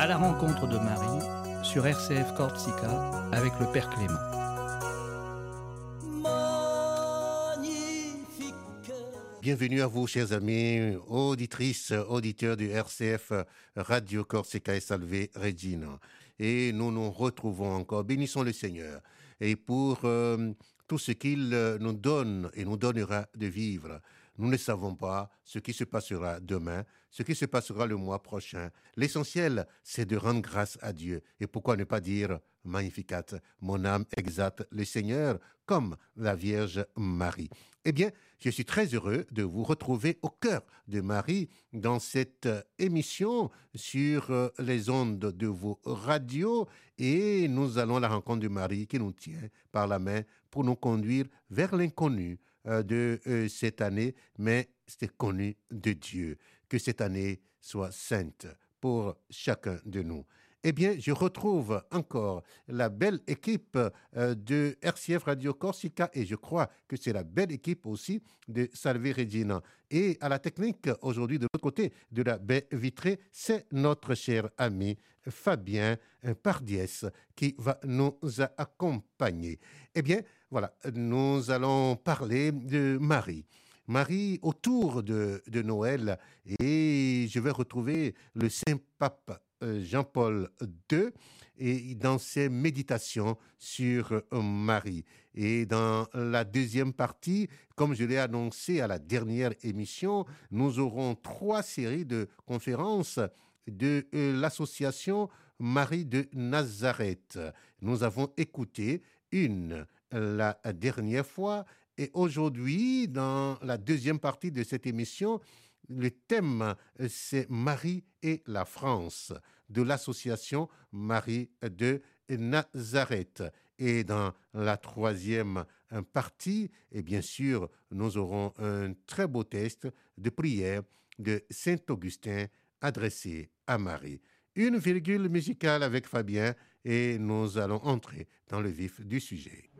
À la rencontre de Marie sur RCF Corsica avec le Père Clément. Bienvenue à vous, chers amis, auditrices, auditeurs du RCF Radio Corsica et Salvé Regina. Et nous nous retrouvons encore. Bénissons le Seigneur. Et pour euh, tout ce qu'il nous donne et nous donnera de vivre. Nous ne savons pas ce qui se passera demain, ce qui se passera le mois prochain. L'essentiel, c'est de rendre grâce à Dieu. Et pourquoi ne pas dire Magnificat, mon âme exalte le Seigneur, comme la Vierge Marie. Eh bien, je suis très heureux de vous retrouver au cœur de Marie dans cette émission sur euh, les ondes de vos radios et nous allons à la rencontre de Marie qui nous tient par la main pour nous conduire vers l'inconnu euh, de euh, cette année, mais c'est connu de Dieu. Que cette année soit sainte pour chacun de nous. Eh bien, je retrouve encore la belle équipe euh, de RCF Radio Corsica et je crois que c'est la belle équipe aussi de Salve Regina. Et à la technique, aujourd'hui, de l'autre côté de la baie vitrée, c'est notre cher ami Fabien Pardiès qui va nous accompagner. Eh bien, voilà, nous allons parler de Marie. Marie autour de, de Noël et je vais retrouver le Saint-Pape euh, Jean-Paul II et dans ses méditations sur euh, Marie. Et dans la deuxième partie, comme je l'ai annoncé à la dernière émission, nous aurons trois séries de conférences de euh, l'association Marie de Nazareth. Nous avons écouté une la dernière fois et aujourd'hui, dans la deuxième partie de cette émission, le thème, c'est Marie et la France de l'association Marie de Nazareth. Et dans la troisième partie, et bien sûr, nous aurons un très beau texte de prière de Saint Augustin adressé à Marie. Une virgule musicale avec Fabien et nous allons entrer dans le vif du sujet.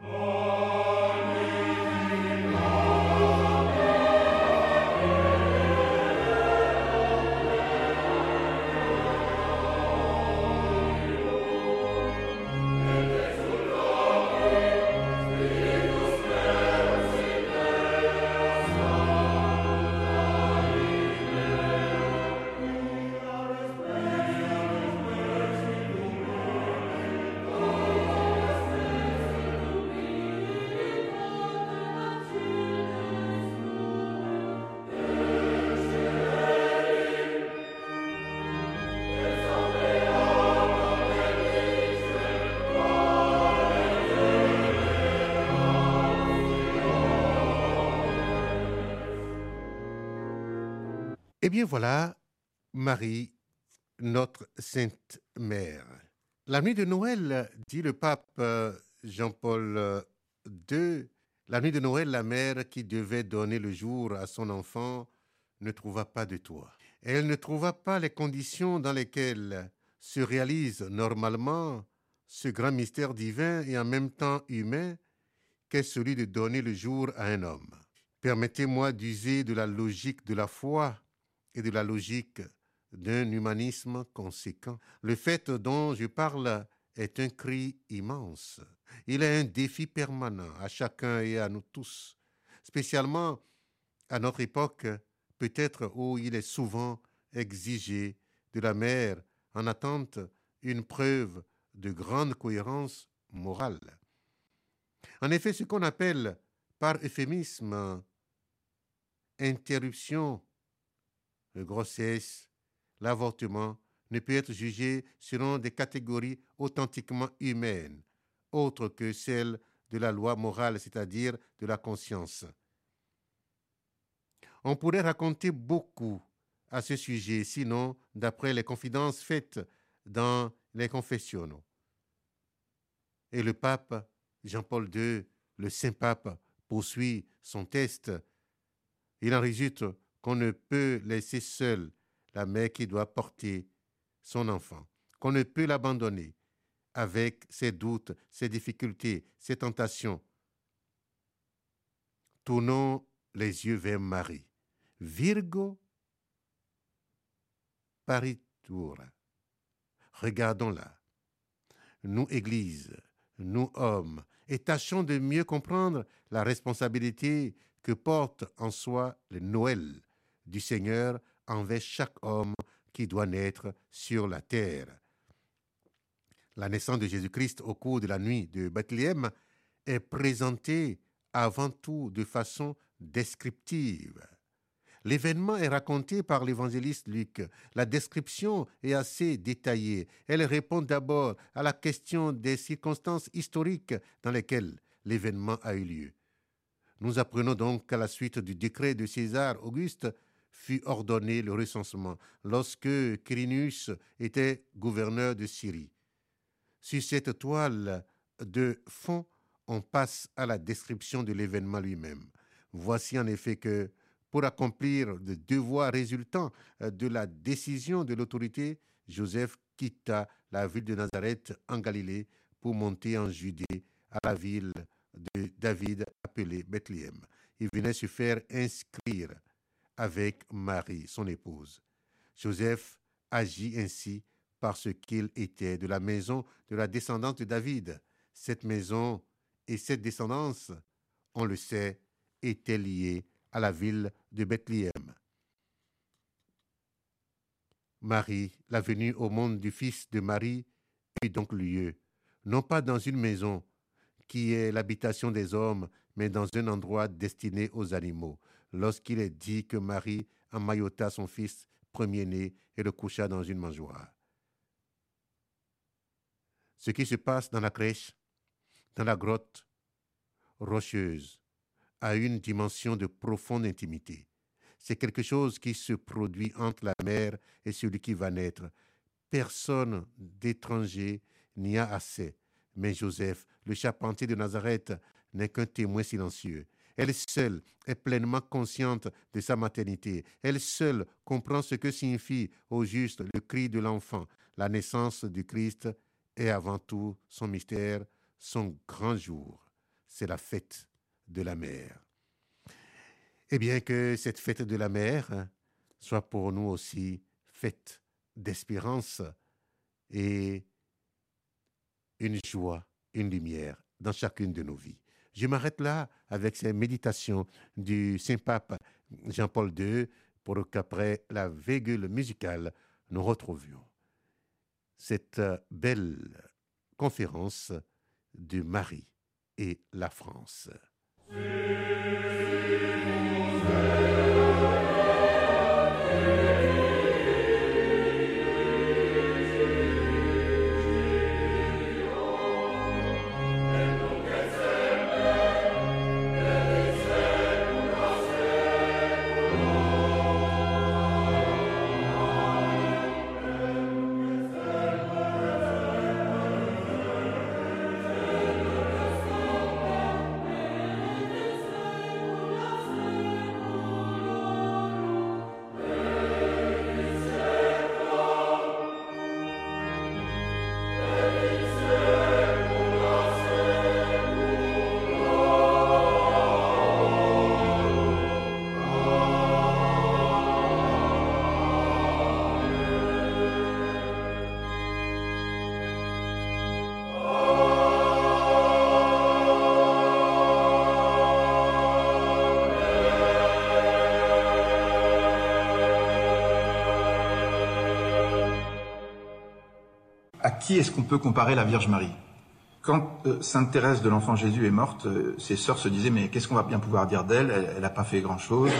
Eh bien voilà, Marie, notre Sainte Mère. La nuit de Noël, dit le pape euh, Jean-Paul II, la nuit de Noël, la mère qui devait donner le jour à son enfant ne trouva pas de toit. Elle ne trouva pas les conditions dans lesquelles se réalise normalement ce grand mystère divin et en même temps humain qu'est celui de donner le jour à un homme. Permettez-moi d'user de la logique de la foi et de la logique d'un humanisme conséquent. Le fait dont je parle est un cri immense. Il est un défi permanent à chacun et à nous tous, spécialement à notre époque, peut-être où il est souvent exigé de la mère en attente une preuve de grande cohérence morale. En effet, ce qu'on appelle par euphémisme interruption grossesse, l'avortement ne peut être jugé selon des catégories authentiquement humaines, autres que celles de la loi morale, c'est-à-dire de la conscience. On pourrait raconter beaucoup à ce sujet, sinon, d'après les confidences faites dans les confessionnaux. Et le pape Jean-Paul II, le Saint-Pape, poursuit son test. Il en résulte qu'on ne peut laisser seule la mère qui doit porter son enfant, qu'on ne peut l'abandonner avec ses doutes, ses difficultés, ses tentations. Tournons les yeux vers Marie. Virgo paritura. Regardons-la. Nous, Église, nous, hommes, et tâchons de mieux comprendre la responsabilité que porte en soi le Noël du Seigneur envers chaque homme qui doit naître sur la terre. La naissance de Jésus-Christ au cours de la nuit de Bethléem est présentée avant tout de façon descriptive. L'événement est raconté par l'évangéliste Luc. La description est assez détaillée. Elle répond d'abord à la question des circonstances historiques dans lesquelles l'événement a eu lieu. Nous apprenons donc qu'à la suite du décret de César Auguste fut ordonné le recensement lorsque Quirinus était gouverneur de Syrie. Sur cette toile de fond, on passe à la description de l'événement lui-même. Voici en effet que pour accomplir le devoir résultant euh, de la décision de l'autorité, Joseph quitta la ville de Nazareth en Galilée pour monter en Judée à la ville de David appelée Bethléem. Il venait se faire inscrire avec Marie, son épouse. Joseph agit ainsi parce qu'il était de la maison de la descendance de David. Cette maison et cette descendance, on le sait, étaient liées à la ville de Bethléem. Marie, la venue au monde du Fils de Marie, eut donc lieu, non pas dans une maison, qui est l'habitation des hommes, mais dans un endroit destiné aux animaux, lorsqu'il est dit que Marie emmaillota son fils premier-né et le coucha dans une mangeoire. Ce qui se passe dans la crèche, dans la grotte rocheuse, a une dimension de profonde intimité. C'est quelque chose qui se produit entre la mère et celui qui va naître. Personne d'étranger n'y a assez. Mais Joseph, le charpentier de Nazareth, n'est qu'un témoin silencieux. Elle seule est pleinement consciente de sa maternité. Elle seule comprend ce que signifie au juste le cri de l'enfant. La naissance du Christ est avant tout son mystère, son grand jour. C'est la fête de la mer. Et bien que cette fête de la hein, soit pour nous aussi fête d'espérance et une joie, une lumière dans chacune de nos vies. Je m'arrête là avec ces méditations du Saint-Pape Jean-Paul II pour qu'après la végule musicale, nous retrouvions cette belle conférence de Marie et la France. Qui est-ce qu'on peut comparer la Vierge Marie? Quand euh, Sainte Thérèse de l'Enfant Jésus est morte, euh, ses sœurs se disaient mais qu'est-ce qu'on va bien pouvoir dire d'elle? Elle n'a pas fait grand-chose.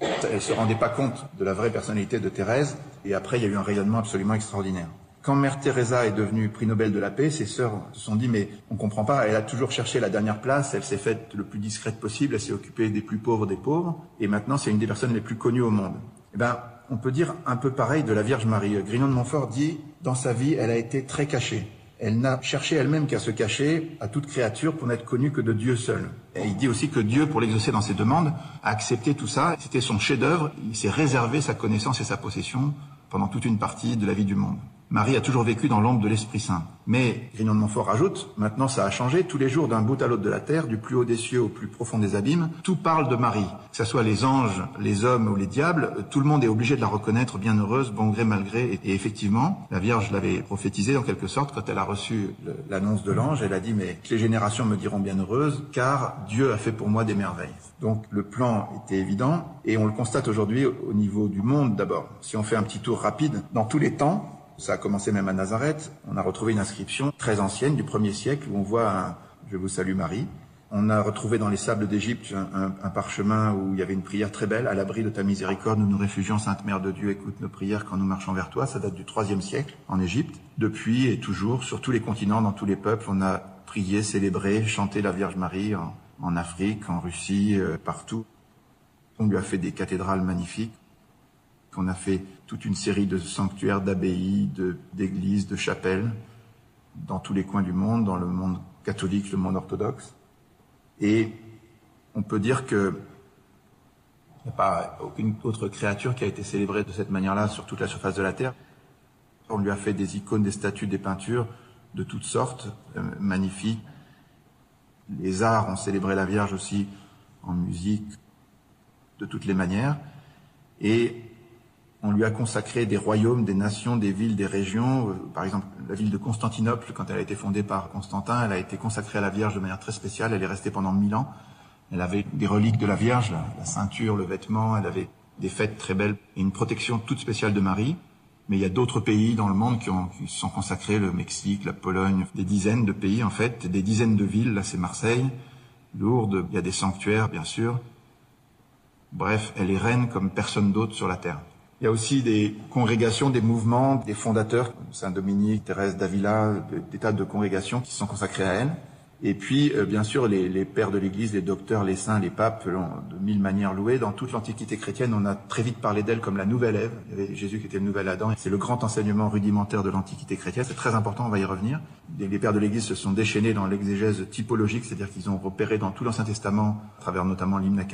Elle ne se rendait pas compte de la vraie personnalité de Thérèse. Et après, il y a eu un rayonnement absolument extraordinaire. Quand Mère Teresa est devenue prix Nobel de la paix, ses sœurs se sont dit mais on comprend pas. Elle a toujours cherché la dernière place. Elle s'est faite le plus discrète possible. Elle s'est occupée des plus pauvres des pauvres. Et maintenant, c'est une des personnes les plus connues au monde. Eh ben, on peut dire un peu pareil de la Vierge Marie. Grignon de Montfort dit, dans sa vie, elle a été très cachée. Elle n'a cherché elle-même qu'à se cacher à toute créature pour n'être connue que de Dieu seul. Et il dit aussi que Dieu, pour l'exaucer dans ses demandes, a accepté tout ça. C'était son chef-d'œuvre. Il s'est réservé sa connaissance et sa possession pendant toute une partie de la vie du monde. Marie a toujours vécu dans l'ombre de l'Esprit Saint. Mais Grignon de Montfort rajoute, maintenant ça a changé, tous les jours d'un bout à l'autre de la terre, du plus haut des cieux au plus profond des abîmes, tout parle de Marie. Que ce soit les anges, les hommes ou les diables, tout le monde est obligé de la reconnaître bienheureuse, bon gré, mal gré. Et effectivement, la Vierge l'avait prophétisé en quelque sorte quand elle a reçu l'annonce de l'ange. Elle a dit, mais les générations me diront bienheureuse, car Dieu a fait pour moi des merveilles. Donc le plan était évident et on le constate aujourd'hui au niveau du monde d'abord. Si on fait un petit tour rapide, dans tous les temps, ça a commencé même à Nazareth. On a retrouvé une inscription très ancienne du premier siècle où on voit un Je vous salue Marie. On a retrouvé dans les sables d'Égypte un, parchemin où il y avait une prière très belle. À l'abri de ta miséricorde, nous nous réfugions, Sainte Mère de Dieu, écoute nos prières quand nous marchons vers toi. Ça date du troisième siècle en Égypte. Depuis et toujours, sur tous les continents, dans tous les peuples, on a prié, célébré, chanté la Vierge Marie en, en Afrique, en Russie, euh, partout. On lui a fait des cathédrales magnifiques. On a fait toute une série de sanctuaires, d'abbayes, d'églises, de, chapelles, dans tous les coins du monde, dans le monde catholique, le monde orthodoxe. Et on peut dire que n'y a pas aucune autre créature qui a été célébrée de cette manière-là sur toute la surface de la Terre. On lui a fait des icônes, des statues, des peintures de toutes sortes, euh, magnifiques. Les arts ont célébré la Vierge aussi en musique, de toutes les manières. Et on lui a consacré des royaumes, des nations, des villes, des régions. Euh, par exemple, la ville de Constantinople, quand elle a été fondée par Constantin, elle a été consacrée à la Vierge de manière très spéciale. Elle est restée pendant mille ans. Elle avait des reliques de la Vierge, la, ceinture, le vêtement. Elle avait des fêtes très belles et une protection toute spéciale de Marie. Mais il y a d'autres pays dans le monde qui, ont, qui sont consacrés, le Mexique, la Pologne, des dizaines de pays en fait, des dizaines de villes. Là, c'est Marseille, Lourdes. Il y a des sanctuaires, bien sûr. Bref, elle est reine comme personne d'autre sur la terre. Il y a aussi des congrégations, des mouvements, des fondateurs, Saint-Dominique, Thérèse d'Avila, des tas de congrégations qui sont consacrées à elle. Et puis, euh, bien sûr, les, les, pères de l'Église, les docteurs, les saints, les papes, l'ont de mille manières louées. Dans toute l'Antiquité chrétienne, on a très vite parlé d'elle comme la nouvelle Ève. Il y avait Jésus qui était le nouvel Adam. C'est le grand enseignement rudimentaire de l'Antiquité chrétienne. C'est très important, on va y revenir. Les pères de l'Église se sont déchaînés dans l'exégèse typologique, c'est-à-dire qu'ils ont repéré dans tout l'Ancien Testament, à travers notamment l'hymne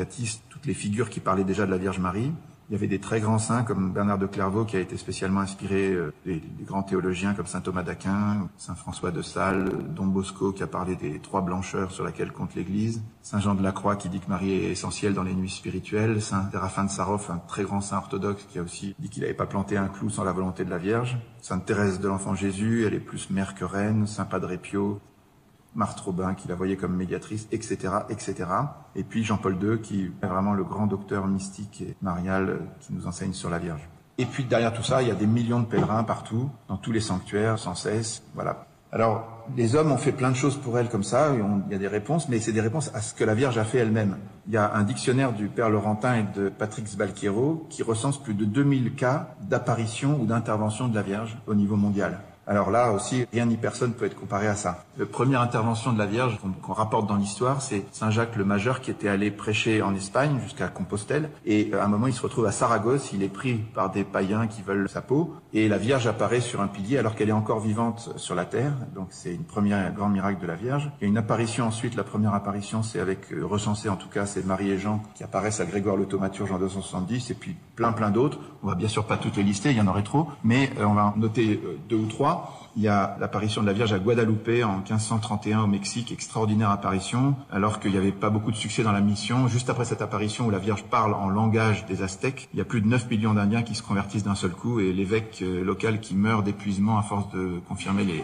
toutes les figures qui parlaient déjà de la Vierge Marie. Il y avait des très grands saints comme Bernard de Clairvaux qui a été spécialement inspiré euh, des, grands théologiens comme saint Thomas d'Aquin, saint François de Sales, Don Bosco qui a parlé des trois blancheurs sur laquelle compte l'Église, saint Jean de la Croix qui dit que Marie est essentielle dans les nuits spirituelles, saint Séraphin de Sarov, un très grand saint orthodoxe qui a aussi dit qu'il n'avait pas planté un clou sans la volonté de la Vierge, sainte Thérèse de l'Enfant Jésus, elle est plus mère que reine, saint Padre Pio, Marthe Robin qui la voyait comme médiatrice, etc., etc. Et puis Jean-Paul II qui est vraiment le grand docteur mystique et marial euh, qui nous enseigne sur la Vierge. Et puis derrière tout ça, il y a des millions de pèlerins partout, dans tous les sanctuaires, sans cesse. Voilà. Alors, les hommes ont fait plein de choses pour elle comme ça, il y a des réponses, mais c'est des réponses à ce que la Vierge a fait elle-même. Il y a un dictionnaire du Père Laurentin et de Patrick Sbalquiero qui recense plus de 2000 cas d'apparition ou d'intervention de la Vierge au niveau mondial. Alors là aussi, rien ni personne peut être comparé à ça. La première intervention de la Vierge qu'on rapporte dans l'histoire, c'est Saint Jacques le Majeur qui était allé prêcher en Espagne jusqu'à Compostelle. Et euh, à un moment, il se retrouve à Saragosse, il est pris par des païens qui veulent sa peau. Et la Vierge apparaît sur un pilier alors qu'elle est encore vivante sur la terre. Donc c'est une première grand miracle de la Vierge. Il y a une apparition ensuite. La première apparition, c'est avec, euh, recensé en tout cas, c'est Marie et Jean qui apparaissent à Grégoire le Thaumaturge en 270 et puis plein plein d'autres. On va bien sûr pas toutes les lister, il y en aurait trop. Mais euh, on va en noter deux ou trois. Il y a l'apparition de la Vierge à Guadalupe en 1531 au Mexique, extraordinaire apparition, alors qu'il n'y avait pas beaucoup de succès dans la mission. Juste après cette apparition où la Vierge parle en langage des Aztèques, il y a plus de 9 millions d'Indiens qui se convertissent d'un seul coup et l'évêque euh, local qui meurt d'épuisement à force de confirmer les,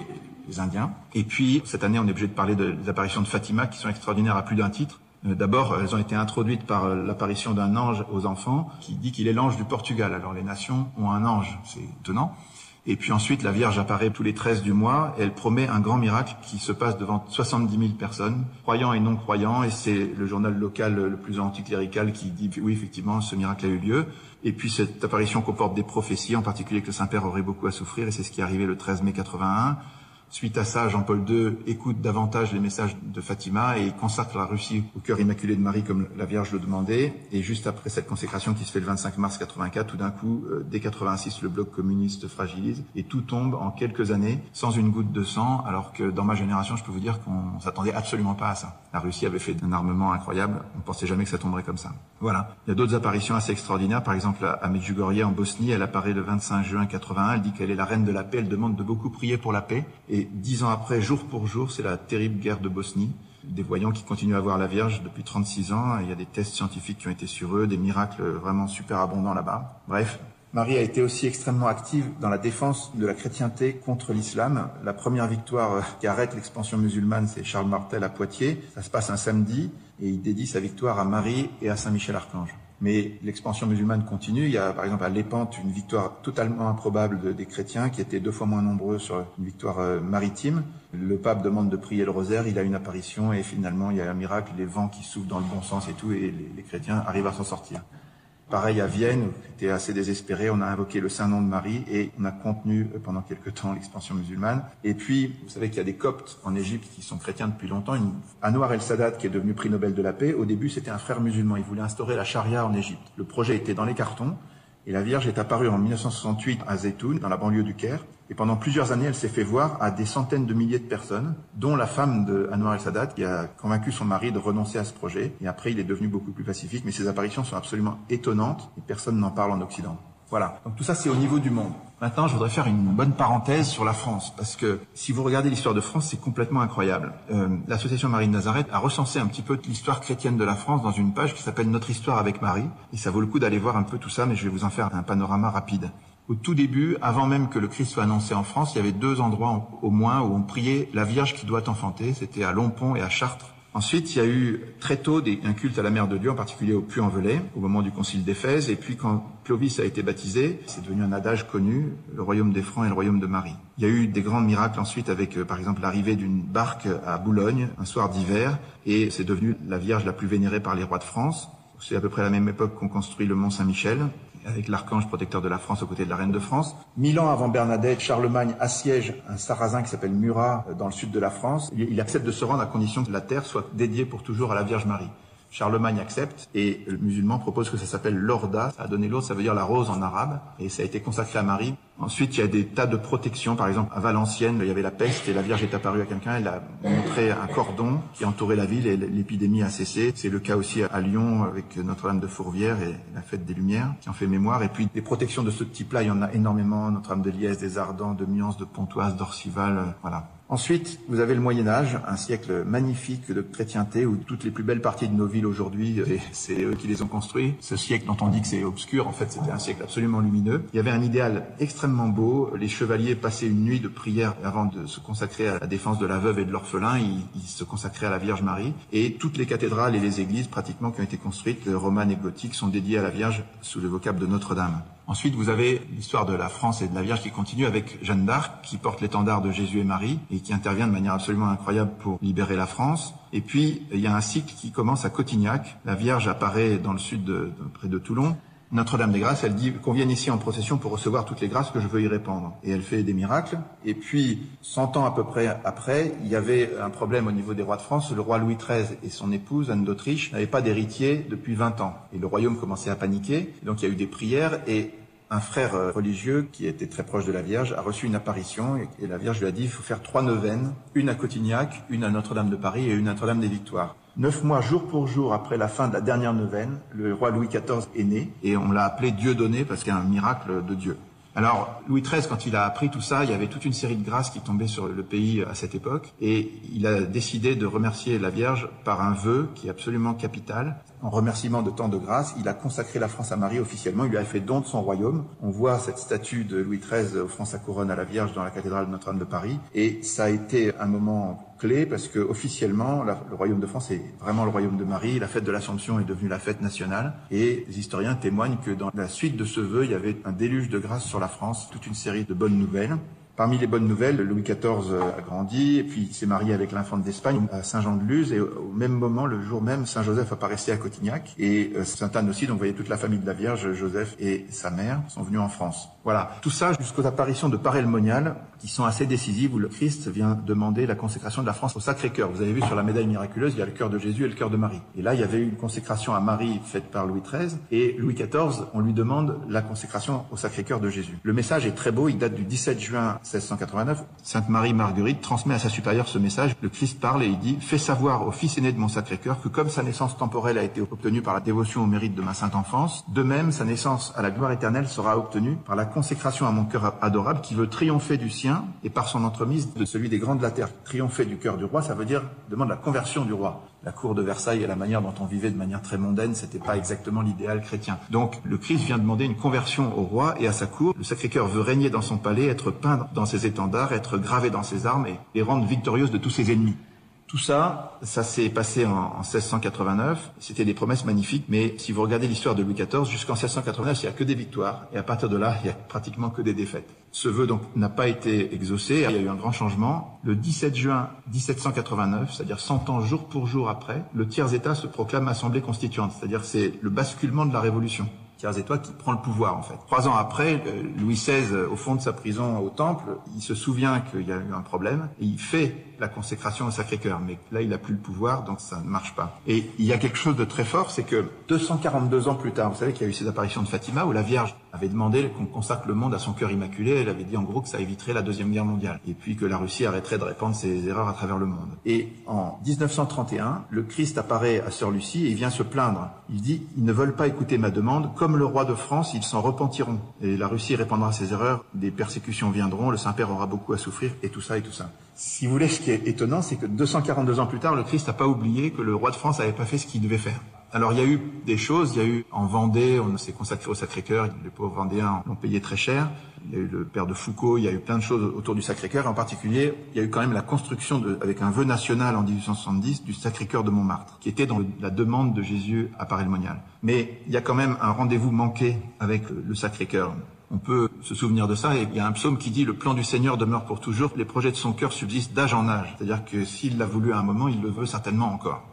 Indiens. Et puis, cette année, on est obligé de parler des apparitions de Fatima qui sont extraordinaires à plus d'un titre. Euh, d'abord, elles ont été introduites par euh, l'apparition d'un ange aux enfants qui dit qu'il est l'ange du Portugal. Alors les nations ont un ange, c'est étonnant. Et puis ensuite, la Vierge apparaît tous les 13 du mois elle promet un grand miracle qui se passe devant 70 000 personnes, croyants et non croyants. Et c'est le journal local le plus anticlérical qui dit oui, effectivement, ce miracle a eu lieu. Et puis cette apparition comporte des prophéties, en particulier que le Saint-Père aurait beaucoup à souffrir, et c'est ce qui est arrivé le 13 mai 81. Suite à ça, Jean-Paul II écoute davantage les messages de Fatima et consacre la Russie au cœur immaculé de Marie comme la Vierge le demandait. Et juste après cette consécration qui se fait le 25 mars 84, tout d'un coup, euh, dès 86, le bloc communiste fragilise et tout tombe en quelques années sans une goutte de sang, alors que dans ma génération, je peux vous dire qu'on s'attendait absolument pas à ça. La Russie avait fait un armement incroyable, on pensait jamais que ça tomberait comme ça. Voilà. Il y a d'autres apparitions assez extraordinaires. Par exemple, à Medjugorje en Bosnie, elle apparaît le 25 juin 81. Elle dit qu'elle est la reine de la paix. Elle demande de beaucoup prier pour la paix. Et dix ans après, jour pour jour, c'est la terrible guerre de Bosnie. Des voyants qui continuent à voir la Vierge depuis 36 ans. Il y a des tests scientifiques qui ont été sur eux, des miracles vraiment super abondants là-bas. Bref, Marie a été aussi extrêmement active dans la défense de la chrétienté contre l'islam. La première victoire euh, qui arrête l'expansion musulmane, c'est Charles Martel à Poitiers. Ça se passe un samedi et il dédie sa victoire à Marie et à Saint Michel Archange. Mais l'expansion musulmane continue. Il y a par exemple à Lépante une victoire totalement improbable des chrétiens qui étaient deux fois moins nombreux sur une victoire euh, maritime. Le pape demande de prier le rosaire, il a une apparition et finalement il y a un miracle, les vents qui soufflent dans le bon sens et tout, et les chrétiens arrivent à s'en sortir. Pareil à Vienne, où était assez désespéré, on a invoqué le Saint-Nom de Marie et on a contenu euh, pendant quelque temps l'expansion musulmane. Et puis, vous savez qu'il y a des coptes en Égypte qui sont chrétiens depuis longtemps. Anwar el-Sadat, qui est devenu prix Nobel de la paix, au début c'était un frère musulman. Il voulait instaurer la charia en Égypte. Le projet était dans les cartons. Et la Vierge est apparue en 1968 à Zeytoun, dans la banlieue du Caire. Et pendant plusieurs années, elle s'est fait voir à des centaines de milliers de personnes, dont la femme de Anwar el-Sadat, qui a convaincu son mari de renoncer à ce projet. Et après, il est devenu beaucoup plus pacifique. Mais ses apparitions sont absolument étonnantes et personne n'en parle en Occident. Voilà. Donc tout ça, c'est au niveau du monde. Maintenant, je voudrais faire une bonne parenthèse sur la France, parce que si vous regardez l'histoire de France, c'est complètement incroyable. Euh, L'association Marie de Nazareth a recensé un petit peu l'histoire chrétienne de la France dans une page qui s'appelle Notre histoire avec Marie, et ça vaut le coup d'aller voir un peu tout ça, mais je vais vous en faire un panorama rapide. Au tout début, avant même que le Christ soit annoncé en France, il y avait deux endroits au moins où on priait la Vierge qui doit enfanter. C'était à Lompont et à Chartres. Ensuite, il y a eu très tôt des, un culte à la Mère de Dieu, en particulier au Puy-en-Velay, au moment du Concile d'Éphèse. Et puis, quand Clovis a été baptisé, c'est devenu un adage connu, le royaume des Francs et le royaume de Marie. Il y a eu des grands miracles ensuite avec, euh, par exemple, l'arrivée d'une barque à Boulogne, un soir d'hiver, et c'est devenu la Vierge la plus vénérée par les rois de France. C'est à peu près à la même époque qu'on construit le Mont Saint-Michel avec l'archange protecteur de la France aux côtés de la reine de France. Mille ans avant Bernadette, Charlemagne assiège un sarrasin qui s'appelle Murat euh, dans le sud de la France. Il accepte de se rendre à condition que la terre soit dédiée pour toujours à la Vierge Marie. Charlemagne accepte et le musulman propose que ça s'appelle l'orda. Ça a donné l'autre, ça veut dire la rose en arabe et ça a été consacré à Marie. Ensuite, il y a des tas de protections. Par exemple, à Valenciennes, il y avait la peste et la Vierge est apparue à quelqu'un. Elle a montré un cordon qui entourait la ville et l'épidémie a cessé. C'est le cas aussi à Lyon avec Notre-Dame de Fourvière et la fête des Lumières qui en fait mémoire. Et puis des protections de ce type-là, il y en a énormément. Notre-Dame de Liesse, des Ardents, de Miance, de Pontoise, d'Orcival, voilà. Ensuite, vous avez le Moyen Âge, un siècle magnifique de chrétienté où toutes les plus belles parties de nos villes aujourd'hui, c'est eux qui les ont construits. Ce siècle dont on dit que c'est obscur, en fait, c'était un siècle absolument lumineux. Il y avait un idéal extrêmement beau. Les chevaliers passaient une nuit de prière avant de se consacrer à la défense de la veuve et de l'orphelin. Ils, ils, se consacraient à la Vierge Marie. Et toutes les cathédrales et les églises, pratiquement, qui ont été construites, romanes et gothiques, sont dédiées à la Vierge sous le vocable de Notre-Dame. Ensuite, vous avez l'histoire de la France et de la Vierge qui continue avec Jeanne d'Arc, qui porte l'étendard de Jésus et Marie et qui intervient de manière absolument incroyable pour libérer la France. Et puis, il y a un cycle qui commence à Cotignac. La Vierge apparaît dans le sud, près de Toulon. Notre-Dame des Grâces, elle dit qu'on vienne ici en procession pour recevoir toutes les grâces que je veux y répandre. Et elle fait des miracles. Et puis, 100 ans à peu près après, il y avait un problème au niveau des rois de France. Le roi Louis XIII et son épouse, Anne d'Autriche, n'avaient pas d'héritier depuis 20 ans. Et le royaume commençait à paniquer. Donc, il y a eu des prières et un frère religieux qui était très proche de la Vierge a reçu une apparition et la Vierge lui a dit il faut faire trois neuvaines, une à Cotignac, une à Notre-Dame de Paris et une à Notre-Dame des Victoires. Neuf mois jour pour jour après la fin de la dernière neuvaine, le roi Louis XIV est né et on l'a appelé Dieu donné parce qu'il y a un miracle de Dieu. Alors, Louis XIII, quand il a appris tout ça, il y avait toute une série de grâces qui tombaient sur le pays à cette époque, et il a décidé de remercier la Vierge par un vœu qui est absolument capital. En remerciement de tant de grâces, il a consacré la France à Marie officiellement, il lui a fait don de son royaume. On voit cette statue de Louis XIII offrant sa couronne à la Vierge dans la cathédrale Notre-Dame de Paris, et ça a été un moment clé parce que officiellement le royaume de France est vraiment le royaume de Marie. La fête de l'Assomption est devenue la fête nationale et les historiens témoignent que dans la suite de ce vœu, il y avait un déluge de grâce sur la France, toute une série de bonnes nouvelles. Parmi les bonnes nouvelles, Louis XIV a grandi, et puis il s'est marié avec l'infante d'Espagne à Saint-Jean-de-Luz, et au même moment, le jour même, Saint Joseph apparaissait à Cotignac, et euh, Sainte Anne aussi, donc vous voyez toute la famille de la Vierge, Joseph et sa mère, sont venus en France. Voilà, tout ça jusqu'aux apparitions de Paray-le-Monial, qui sont assez décisives, où le Christ vient demander la consécration de la France au Sacré-Cœur. Vous avez vu sur la médaille miraculeuse, il y a le cœur de Jésus et le cœur de Marie. Et là, il y avait eu une consécration à Marie faite par Louis XIII, et Louis XIV, on lui demande la consécration au Sacré-Cœur de Jésus. Le message est très beau, il date du 17 juin 1689. Sainte Marie Marguerite transmet à sa supérieure ce message. Le Christ parle et il dit Fais savoir au Fils aîné de mon Sacré-Cœur que comme sa naissance temporelle a été obtenue par la dévotion au mérite de ma sainte enfance, de même sa naissance à la gloire éternelle sera obtenue par la consécration à mon cœur adorable qui veut triompher du sien et par son entremise de celui des grands de la terre. Triompher du cœur du roi, ça veut dire demande la conversion du roi la cour de Versailles et la manière dont on vivait de manière très mondaine, c'était pas exactement l'idéal chrétien. Donc, le Christ vient demander une conversion au roi et à sa cour. Le Sacré-Cœur veut régner dans son palais, être peint dans ses étendards, être gravé dans ses armes et, rendre victorieuse de tous ses ennemis. Tout ça, ça s'est passé en, en 1689. C'était des promesses magnifiques, mais si vous regardez l'histoire de Louis XIV, jusqu'en 1689, il n'y a que des victoires, et à partir de là, il n'y a pratiquement que des défaites. Ce vœu donc n'a pas été exaucé. Il y a eu un grand changement. Le 17 juin 1789, c'est-à-dire 100 ans jour pour jour après, le tiers État se proclame assemblée constituante, c'est-à-dire c'est le basculement de la Révolution. Tiers État qui prend le pouvoir en fait. Trois ans après, Louis XVI, au fond de sa prison au Temple, il se souvient qu'il y a eu un problème et il fait la consécration au Sacré-Cœur. Mais là, il n'a plus le pouvoir, donc ça ne marche pas. Et il y a quelque chose de très fort, c'est que 242 ans plus tard, vous savez qu'il y a eu ces apparitions de Fatima où la Vierge avait demandé qu'on consacre le monde à son cœur immaculé. Elle avait dit en gros que ça éviterait la Deuxième Guerre mondiale. Et puis que la Russie arrêterait de répandre ses erreurs à travers le monde. Et en 1931, le Christ apparaît à Sœur Lucie et il vient se plaindre. Il dit, ils ne veulent pas écouter ma demande. Comme le roi de France, ils s'en repentiront. Et la Russie répandra ses erreurs, des persécutions viendront, le Saint-Père aura beaucoup à souffrir, et tout ça, et tout ça. Si vous voulez, ce qui est étonnant, c'est que 242 ans plus tard, le Christ n'a pas oublié que le roi de France n'avait pas fait ce qu'il devait faire. Alors il y a eu des choses, il y a eu en Vendée, on s'est consacré au Sacré-Cœur, les pauvres Vendéens l'ont payé très cher. Il y a eu le père de Foucault, il y a eu plein de choses autour du Sacré-Cœur. En particulier, il y a eu quand même la construction, de, avec un vœu national en 1870, du Sacré-Cœur de Montmartre, qui était dans la demande de Jésus à Paray-le-Monial. Mais il y a quand même un rendez-vous manqué avec le Sacré-Cœur. On peut se souvenir de ça, et il y a un psaume qui dit « Le plan du Seigneur demeure pour toujours, les projets de son cœur subsistent d'âge en âge ». C'est-à-dire que s'il l'a voulu à un moment, il le veut certainement encore.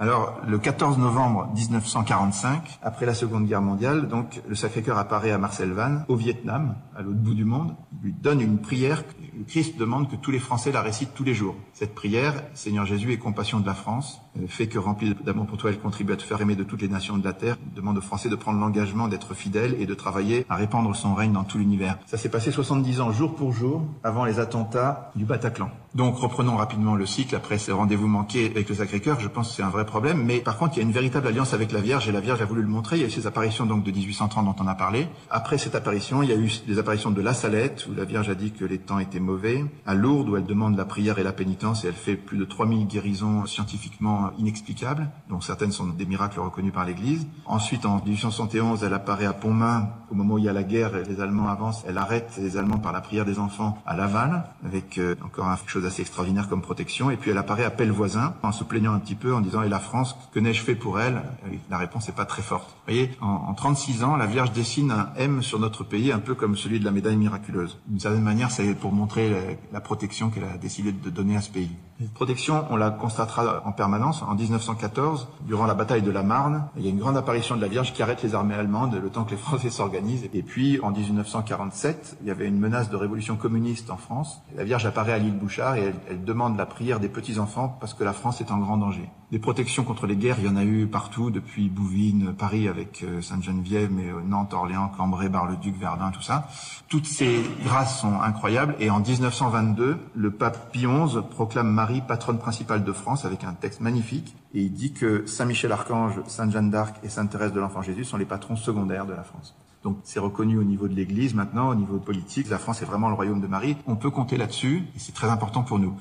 Alors, le 14 novembre 1945, après la Seconde Guerre mondiale, donc le Sacré-Cœur apparaît à Marcel Van, au Vietnam, à l'autre bout du monde. Il lui donne une prière. Le Christ demande que tous les Français la récitent tous les jours. Cette prière, Seigneur Jésus et compassion de la France, fait que rempli d'amour pour toi, elle contribue à te faire aimer de toutes les nations de la terre. Il demande aux Français de prendre l'engagement d'être fidèles et de travailler à répandre son règne dans tout l'univers. Ça s'est passé 70 ans jour pour jour avant les attentats du Bataclan. Donc reprenons rapidement le cycle après ces rendez-vous manqués avec le Sacré-Cœur. Je pense que c'est un vrai problème, mais par contre il y a une véritable alliance avec la Vierge et la Vierge a voulu le montrer. Il y a eu ces apparitions donc de 1830 dont on a parlé. Après cette apparition, il y a eu des apparitions de La Salette où la Vierge a dit que les temps étaient mauvais, à Lourdes où elle demande la prière et la pénitence et elle fait plus de 3000 guérisons scientifiquement inexplicables, dont certaines sont des miracles reconnus par l'Église. Ensuite, en 1871, elle apparaît à Pontmain au moment où il y a la guerre et les Allemands avancent. Elle arrête les Allemands par la prière des enfants à Laval avec euh, encore quelque chose assez extraordinaire comme protection. Et puis elle apparaît à Pellevoisin en se plaignant un petit peu en disant la France que n'ai-je fait pour elle? La réponse n'est pas très forte. Vous voyez, en, en 36 ans, la Vierge dessine un M sur notre pays, un peu comme celui de la médaille miraculeuse. D'une certaine manière, c'est pour montrer la protection qu'elle a décidé de donner à ce pays. Cette protection, on la constatera en permanence. En 1914, durant la bataille de la Marne, il y a une grande apparition de la Vierge qui arrête les armées allemandes le temps que les Français s'organisent. Et puis, en 1947, il y avait une menace de révolution communiste en France. La Vierge apparaît à l'île Bouchard et elle, elle demande la prière des petits-enfants parce que la France est en grand danger. Des protections contre les guerres, il y en a eu partout, depuis Bouvines, Paris avec Sainte-Geneviève, mais Nantes, Orléans, Cambrai, Bar-le-Duc, Verdun, tout ça. Toutes ces grâces sont incroyables. Et en 1922, le pape Pie XI proclame Marie patronne principale de France avec un texte magnifique. Et il dit que Saint Michel Archange, Sainte Jeanne d'Arc et Sainte Thérèse de l'Enfant Jésus sont les patrons secondaires de la France. Donc c'est reconnu au niveau de l'Église maintenant, au niveau politique. La France est vraiment le royaume de Marie. On peut compter là-dessus et c'est très important pour nous.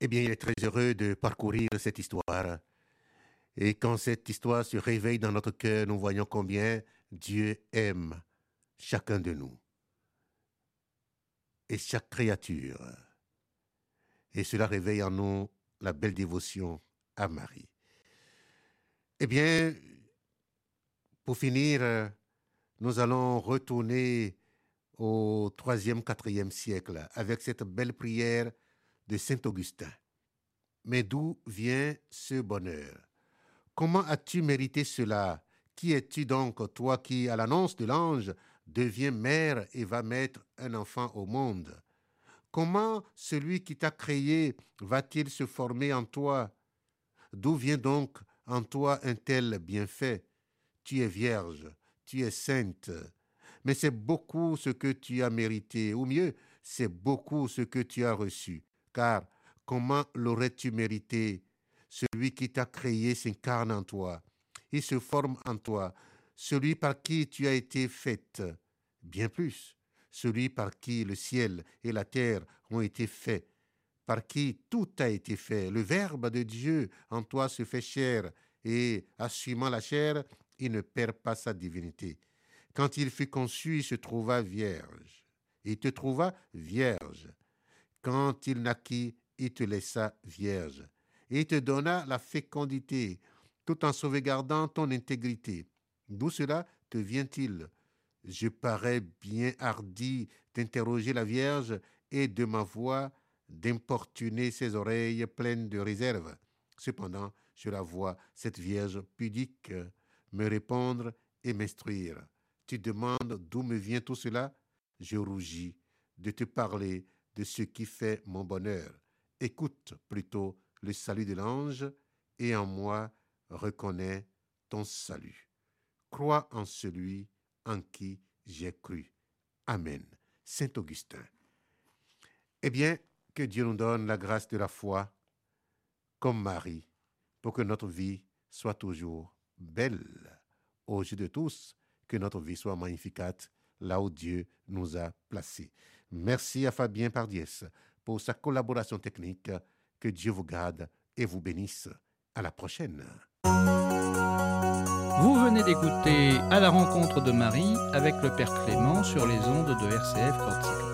Eh bien, il est très heureux de parcourir cette histoire. Et quand cette histoire se réveille dans notre cœur, nous voyons combien Dieu aime chacun de nous et chaque créature. Et cela réveille en nous la belle dévotion à Marie. Eh bien, pour finir, nous allons retourner au 3e, 4e siècle avec cette belle prière de Saint Augustin. Mais d'où vient ce bonheur? Comment as-tu mérité cela? Qui es-tu donc, toi qui, à l'annonce de l'ange, deviens mère et va mettre un enfant au monde? Comment celui qui t'a créé va-t-il se former en toi? D'où vient donc en toi un tel bienfait? Tu es vierge, tu es sainte, mais c'est beaucoup ce que tu as mérité, ou mieux, c'est beaucoup ce que tu as reçu, car comment l'aurais-tu mérité? Celui qui t'a créé s'incarne en toi, il se forme en toi, celui par qui tu as été faite, bien plus, celui par qui le ciel et la terre ont été faits, par qui tout a été fait. Le Verbe de Dieu en toi se fait chair, et, assumant la chair, il ne perd pas sa divinité. Quand il fut conçu, il se trouva vierge. Il te trouva vierge. Quand il naquit, il te laissa vierge. Et il te donna la fécondité, tout en sauvegardant ton intégrité. D'où cela te vient-il? Je parais bien hardi d'interroger la Vierge et de ma voix d'importuner ses oreilles pleines de réserve. Cependant, je la vois, cette Vierge pudique, me répondre et m'instruire. Tu demandes d'où me vient tout cela? Je rougis de te parler de ce qui fait mon bonheur. Écoute plutôt le salut de l'ange et en moi reconnais ton salut. Crois en celui en qui j'ai cru. Amen. Saint Augustin. Eh bien, que Dieu nous donne la grâce de la foi, comme Marie, pour que notre vie soit toujours belle aux yeux de tous que notre vie soit magnificate là où Dieu nous a placés. Merci à Fabien Pardiès pour sa collaboration technique. Que Dieu vous garde et vous bénisse. À la prochaine. Vous venez d'écouter À la rencontre de Marie avec le Père Clément sur les ondes de RCF Corsica.